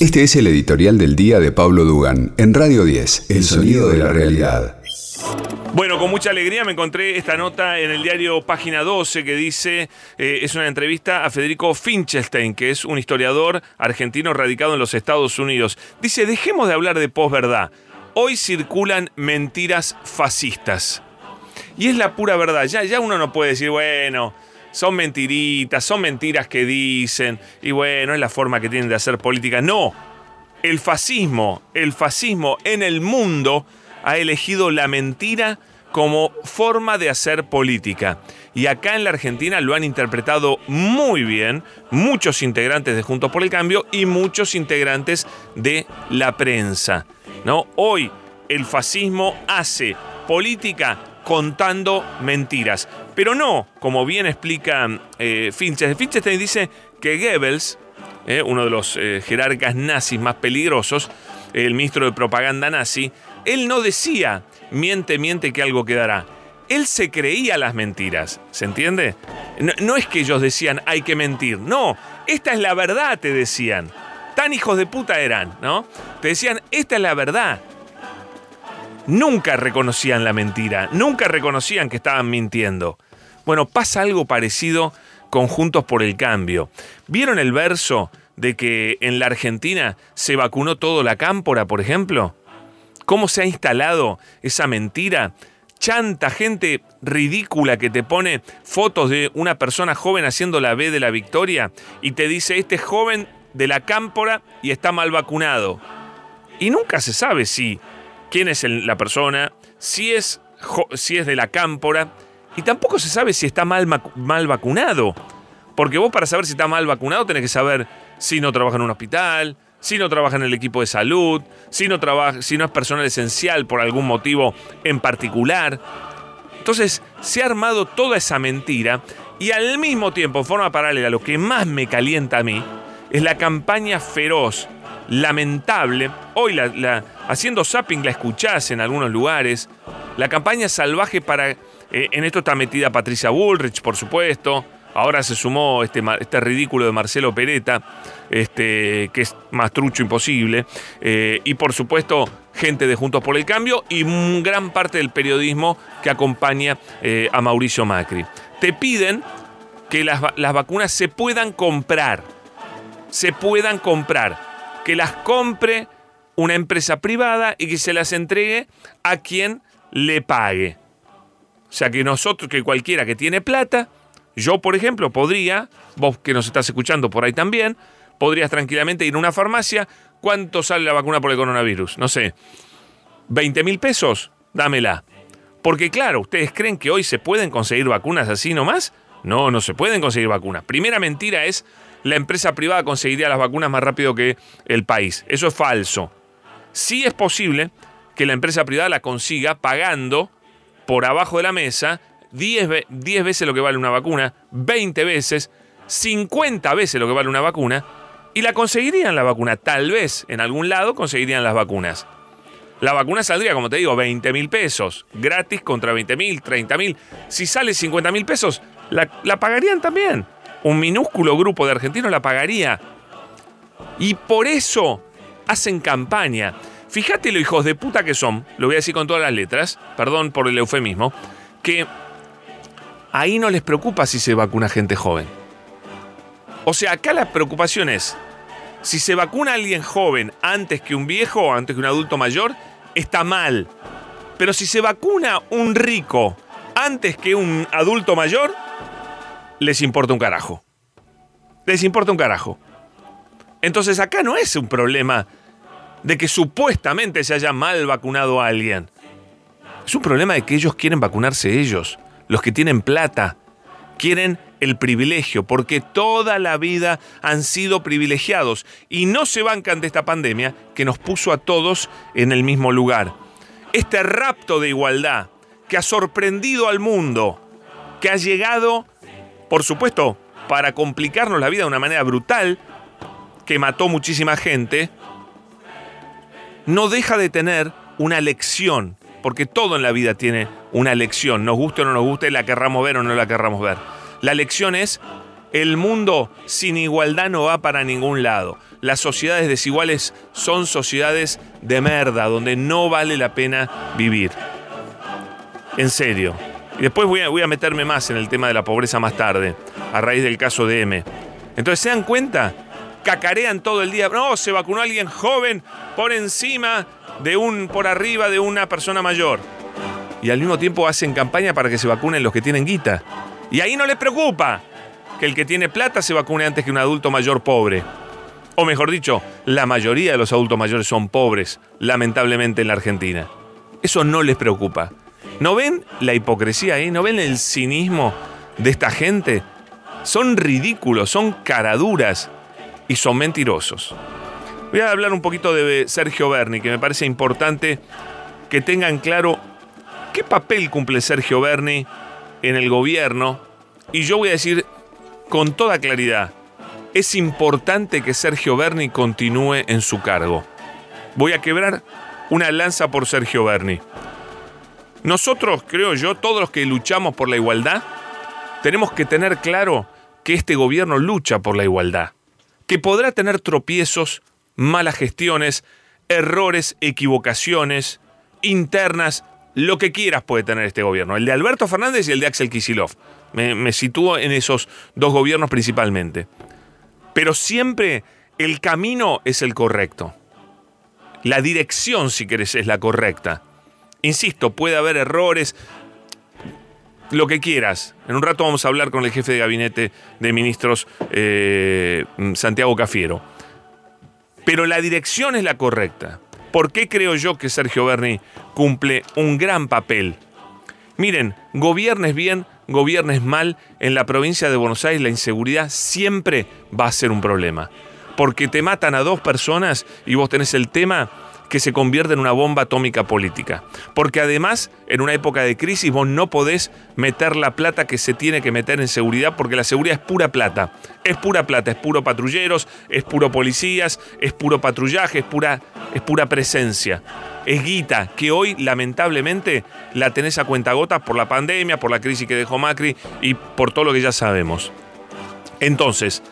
Este es el editorial del día de Pablo Dugan en Radio 10, El sonido de la realidad. Bueno, con mucha alegría me encontré esta nota en el diario Página 12 que dice, eh, es una entrevista a Federico Finchestein, que es un historiador argentino radicado en los Estados Unidos. Dice, dejemos de hablar de posverdad. Hoy circulan mentiras fascistas. Y es la pura verdad. Ya, ya uno no puede decir, bueno, son mentiritas, son mentiras que dicen, y bueno, es la forma que tienen de hacer política. No, el fascismo, el fascismo en el mundo ha elegido la mentira como forma de hacer política. Y acá en la Argentina lo han interpretado muy bien muchos integrantes de Juntos por el Cambio y muchos integrantes de la prensa. ¿no? Hoy el fascismo hace política contando mentiras. Pero no, como bien explica eh, Finches. Finchestein dice que Goebbels, eh, uno de los eh, jerarcas nazis más peligrosos, el ministro de propaganda nazi, él no decía, miente, miente que algo quedará. Él se creía las mentiras, ¿se entiende? No, no es que ellos decían hay que mentir, no, esta es la verdad, te decían. Tan hijos de puta eran, ¿no? Te decían, esta es la verdad nunca reconocían la mentira, nunca reconocían que estaban mintiendo. Bueno, pasa algo parecido con Juntos por el Cambio. ¿Vieron el verso de que en la Argentina se vacunó todo la cámpora, por ejemplo? ¿Cómo se ha instalado esa mentira? Chanta gente ridícula que te pone fotos de una persona joven haciendo la B de la victoria y te dice, este joven de la cámpora y está mal vacunado. Y nunca se sabe si quién es la persona, si es, si es de la cámpora, y tampoco se sabe si está mal, mal vacunado. Porque vos para saber si está mal vacunado tenés que saber si no trabaja en un hospital, si no trabaja en el equipo de salud, si no, trabaja, si no es personal esencial por algún motivo en particular. Entonces se ha armado toda esa mentira y al mismo tiempo, en forma paralela, lo que más me calienta a mí es la campaña feroz lamentable. Hoy la, haciendo zapping la escuchás en algunos lugares. La campaña salvaje para... Eh, en esto está metida Patricia Bullrich, por supuesto. Ahora se sumó este, este ridículo de Marcelo Pereta, este, que es más trucho imposible. Eh, y por supuesto, gente de Juntos por el Cambio y gran parte del periodismo que acompaña eh, a Mauricio Macri. Te piden que las, las vacunas se puedan comprar. Se puedan comprar que las compre una empresa privada y que se las entregue a quien le pague. O sea que nosotros, que cualquiera que tiene plata, yo por ejemplo podría, vos que nos estás escuchando por ahí también, podrías tranquilamente ir a una farmacia, ¿cuánto sale la vacuna por el coronavirus? No sé, 20 mil pesos, dámela. Porque claro, ¿ustedes creen que hoy se pueden conseguir vacunas así nomás? No, no se pueden conseguir vacunas. Primera mentira es la empresa privada conseguiría las vacunas más rápido que el país. Eso es falso. Sí es posible que la empresa privada la consiga pagando por abajo de la mesa 10, veces lo que vale una vacuna, 20 veces, 50 veces lo que vale una vacuna, y la conseguirían la vacuna. Tal vez en algún lado conseguirían las vacunas. La vacuna saldría, como te digo, 20 mil pesos, gratis contra 20 mil, 30 mil. Si sale 50 mil pesos, la, la pagarían también un minúsculo grupo de argentinos la pagaría. Y por eso hacen campaña. Fíjate lo hijos de puta que son, lo voy a decir con todas las letras, perdón por el eufemismo, que ahí no les preocupa si se vacuna gente joven. O sea, acá la preocupación es, si se vacuna alguien joven antes que un viejo o antes que un adulto mayor, está mal. Pero si se vacuna un rico antes que un adulto mayor, les importa un carajo. Les importa un carajo. Entonces acá no es un problema de que supuestamente se haya mal vacunado a alguien. Es un problema de que ellos quieren vacunarse ellos, los que tienen plata. Quieren el privilegio, porque toda la vida han sido privilegiados y no se bancan de esta pandemia que nos puso a todos en el mismo lugar. Este rapto de igualdad que ha sorprendido al mundo, que ha llegado por supuesto, para complicarnos la vida de una manera brutal, que mató muchísima gente, no deja de tener una lección, porque todo en la vida tiene una lección, nos guste o no nos guste, la querramos ver o no la querramos ver. La lección es, el mundo sin igualdad no va para ningún lado. las sociedades desiguales son sociedades de merda, donde no vale la pena vivir. En serio. Y después voy a, voy a meterme más en el tema de la pobreza más tarde, a raíz del caso de M. Entonces, ¿se dan cuenta? Cacarean todo el día. No, se vacunó alguien joven por encima de un, por arriba de una persona mayor. Y al mismo tiempo hacen campaña para que se vacunen los que tienen guita. Y ahí no les preocupa que el que tiene plata se vacune antes que un adulto mayor pobre. O mejor dicho, la mayoría de los adultos mayores son pobres, lamentablemente en la Argentina. Eso no les preocupa. ¿No ven la hipocresía ahí? ¿No ven el cinismo de esta gente? Son ridículos, son caraduras y son mentirosos. Voy a hablar un poquito de Sergio Berni, que me parece importante que tengan claro qué papel cumple Sergio Berni en el gobierno. Y yo voy a decir con toda claridad, es importante que Sergio Berni continúe en su cargo. Voy a quebrar una lanza por Sergio Berni. Nosotros, creo yo, todos los que luchamos por la igualdad, tenemos que tener claro que este gobierno lucha por la igualdad, que podrá tener tropiezos, malas gestiones, errores, equivocaciones internas, lo que quieras puede tener este gobierno, el de Alberto Fernández y el de Axel Kisilov. Me, me sitúo en esos dos gobiernos principalmente. Pero siempre el camino es el correcto. La dirección, si querés, es la correcta. Insisto, puede haber errores, lo que quieras. En un rato vamos a hablar con el jefe de gabinete de ministros, eh, Santiago Cafiero. Pero la dirección es la correcta. ¿Por qué creo yo que Sergio Berni cumple un gran papel? Miren, gobiernes bien, gobiernes mal, en la provincia de Buenos Aires la inseguridad siempre va a ser un problema. Porque te matan a dos personas y vos tenés el tema que se convierte en una bomba atómica política. Porque además, en una época de crisis, vos no podés meter la plata que se tiene que meter en seguridad, porque la seguridad es pura plata. Es pura plata, es puro patrulleros, es puro policías, es puro patrullaje, es pura, es pura presencia. Es guita que hoy, lamentablemente, la tenés a cuentagotas por la pandemia, por la crisis que dejó Macri y por todo lo que ya sabemos. Entonces,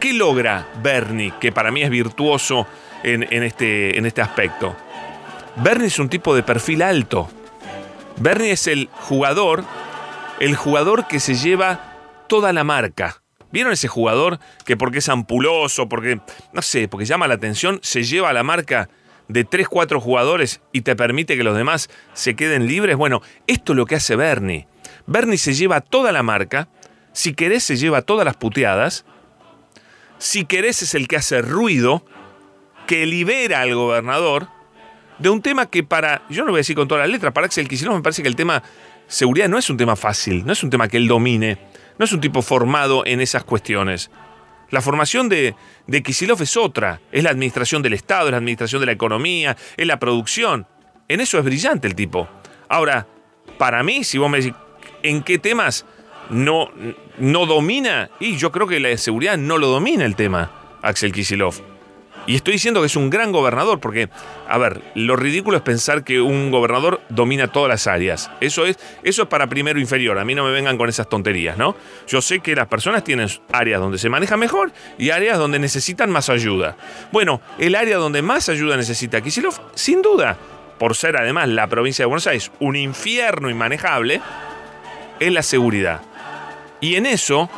¿qué logra Bernie, que para mí es virtuoso en, este, en este aspecto. Bernie es un tipo de perfil alto. Bernie es el jugador, el jugador que se lleva toda la marca. ¿Vieron ese jugador que porque es ampuloso, porque, no sé, porque llama la atención, se lleva la marca de 3, 4 jugadores y te permite que los demás se queden libres? Bueno, esto es lo que hace Bernie. Bernie se lleva toda la marca, si querés se lleva todas las puteadas, si querés es el que hace ruido, que libera al gobernador de un tema que para, yo no voy a decir con todas las letras, para Axel Kicillof me parece que el tema seguridad no es un tema fácil, no es un tema que él domine, no es un tipo formado en esas cuestiones. La formación de, de es otra, es la administración del Estado, es la administración de la economía, es la producción. En eso es brillante el tipo. Ahora, para mí, si vos me decís, ¿en qué temas no, no domina? Y yo creo que la seguridad no lo domina el tema, Axel Kisilov. Y estoy diciendo que es un gran gobernador, porque, a ver, lo ridículo es pensar que un gobernador domina todas las áreas. Eso es, eso es para primero inferior. A mí no me vengan con esas tonterías, ¿no? Yo sé que las personas tienen áreas donde se maneja mejor y áreas donde necesitan más ayuda. Bueno, el área donde más ayuda necesita Kisilov, sin duda, por ser además la provincia de Buenos Aires un infierno inmanejable, es la seguridad. Y en eso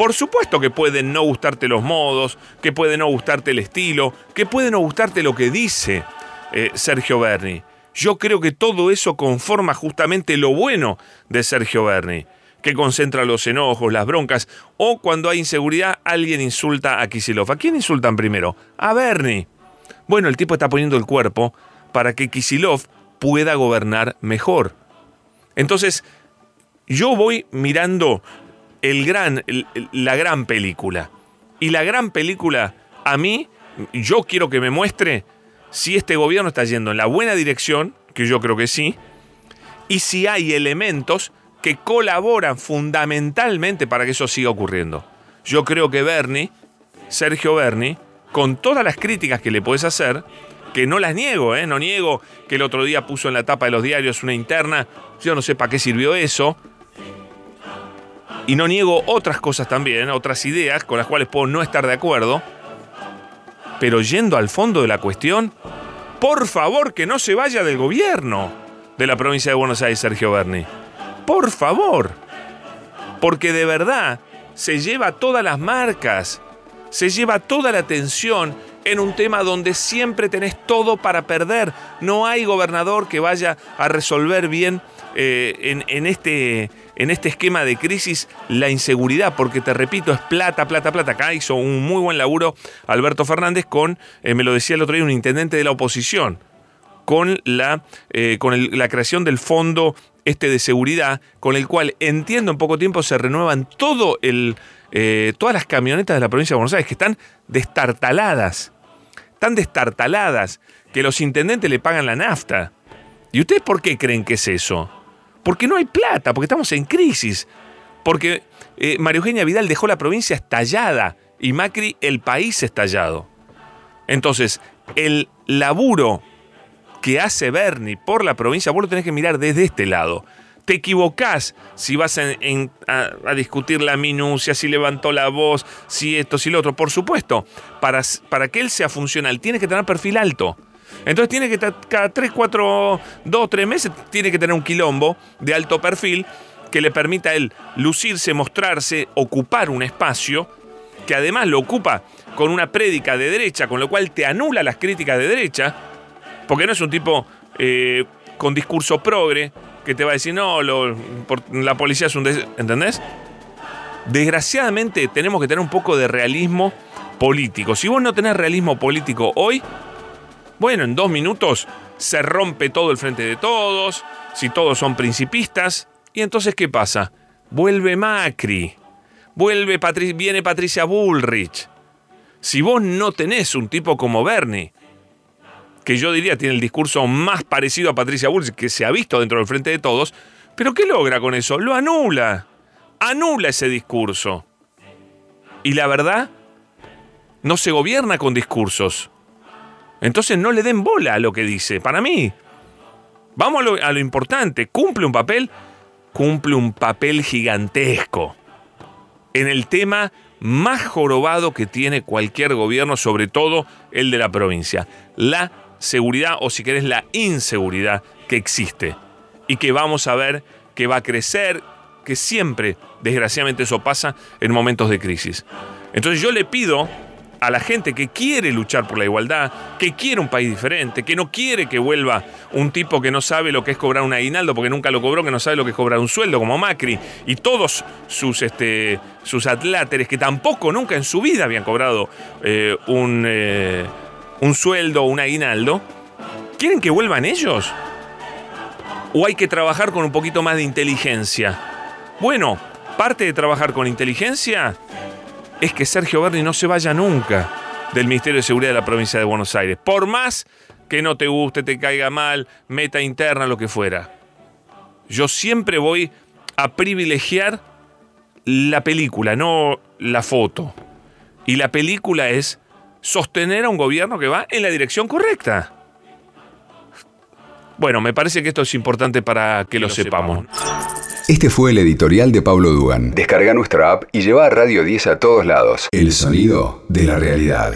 por supuesto que pueden no gustarte los modos, que puede no gustarte el estilo, que puede no gustarte lo que dice eh, Sergio Berni. Yo creo que todo eso conforma justamente lo bueno de Sergio Berni, que concentra los enojos, las broncas, o cuando hay inseguridad alguien insulta a Kisilov. ¿A quién insultan primero? A Berni. Bueno, el tipo está poniendo el cuerpo para que Kisilov pueda gobernar mejor. Entonces, yo voy mirando el gran, la gran película. Y la gran película, a mí, yo quiero que me muestre si este gobierno está yendo en la buena dirección, que yo creo que sí, y si hay elementos que colaboran fundamentalmente para que eso siga ocurriendo. Yo creo que Bernie, Sergio Berni, con todas las críticas que le puedes hacer, que no las niego, ¿eh? no niego que el otro día puso en la tapa de los diarios una interna, yo no sé para qué sirvió eso, y no niego otras cosas también, otras ideas con las cuales puedo no estar de acuerdo. Pero yendo al fondo de la cuestión, por favor que no se vaya del gobierno de la provincia de Buenos Aires, Sergio Berni. Por favor. Porque de verdad se lleva todas las marcas, se lleva toda la atención en un tema donde siempre tenés todo para perder. No hay gobernador que vaya a resolver bien eh, en, este, en este esquema de crisis la inseguridad, porque te repito, es plata, plata, plata. Acá hizo un muy buen laburo Alberto Fernández con, eh, me lo decía el otro día, un intendente de la oposición, con la, eh, con la creación del fondo este de seguridad, con el cual entiendo en poco tiempo se renuevan todo el, todas las camionetas de la provincia de Buenos Aires que están destartaladas, tan destartaladas que los intendentes le pagan la nafta. ¿Y ustedes por qué creen que es eso? Porque no hay plata, porque estamos en crisis. Porque eh, María Eugenia Vidal dejó la provincia estallada y Macri el país estallado. Entonces, el laburo que hace Bernie por la provincia, vos lo tenés que mirar desde este lado. Te equivocás si vas a, discutir la minucia, si levantó la voz, si esto, si lo otro. Por supuesto, para, para que él sea funcional, tiene que tener perfil alto. Entonces tiene que, cada 3, 4, 2, 3 meses, tiene que tener un quilombo de alto perfil que le permita a él lucirse, mostrarse, ocupar un espacio, que además lo ocupa con una prédica de derecha, con lo cual te anula las críticas de derecha, porque no es un tipo eh, con discurso progre que te va a decir, no, la policía es un... ¿Entendés? Desgraciadamente tenemos que tener un poco de realismo político. Si vos no tenés realismo político hoy, bueno, en dos minutos se rompe todo el frente de todos, si todos son principistas, y entonces ¿qué pasa? Vuelve Macri, vuelve viene Patricia Bullrich. Si vos no tenés un tipo como Bernie, que yo diría tiene el discurso más parecido a Patricia Bullrich que se ha visto dentro del frente de todos, pero ¿qué logra con eso? Lo anula. Anula ese discurso. Y la verdad, no se gobierna con discursos. Entonces no le den bola a lo que dice. Para mí, vamos a lo, importante. Cumple un papel, cumple un papel gigantesco en el tema más jorobado que tiene cualquier gobierno, sobre todo el de la provincia. La seguridad o si querés la inseguridad que existe y que vamos a ver que va a crecer, que siempre, desgraciadamente eso pasa en momentos de crisis. Entonces yo le pido a la gente que quiere luchar por la igualdad, que quiere un país diferente, que no quiere que vuelva un tipo que no sabe lo que es cobrar un aguinaldo porque nunca lo cobró, que no sabe lo que es cobrar un sueldo como Macri y todos sus, este, sus atláteres que tampoco nunca en su vida habían cobrado eh, un, eh, un sueldo un aguinaldo. ¿Quieren que vuelvan ellos? ¿O hay que trabajar con un poquito más de inteligencia? Bueno, parte de trabajar con inteligencia es que Sergio Berni no se vaya nunca del Ministerio de Seguridad de la provincia de Buenos Aires. Por más que no te guste, te caiga mal, meta interna, lo que fuera. Yo siempre voy a privilegiar la película, no la foto. Y la película es sostener a un gobierno que va en la dirección correcta. Bueno, me parece que esto es importante para que, lo, sepamos. Este fue el editorial de Pablo Dugan. Descarga nuestra app y lleva a Radio 10 a todos lados. El sonido de la realidad.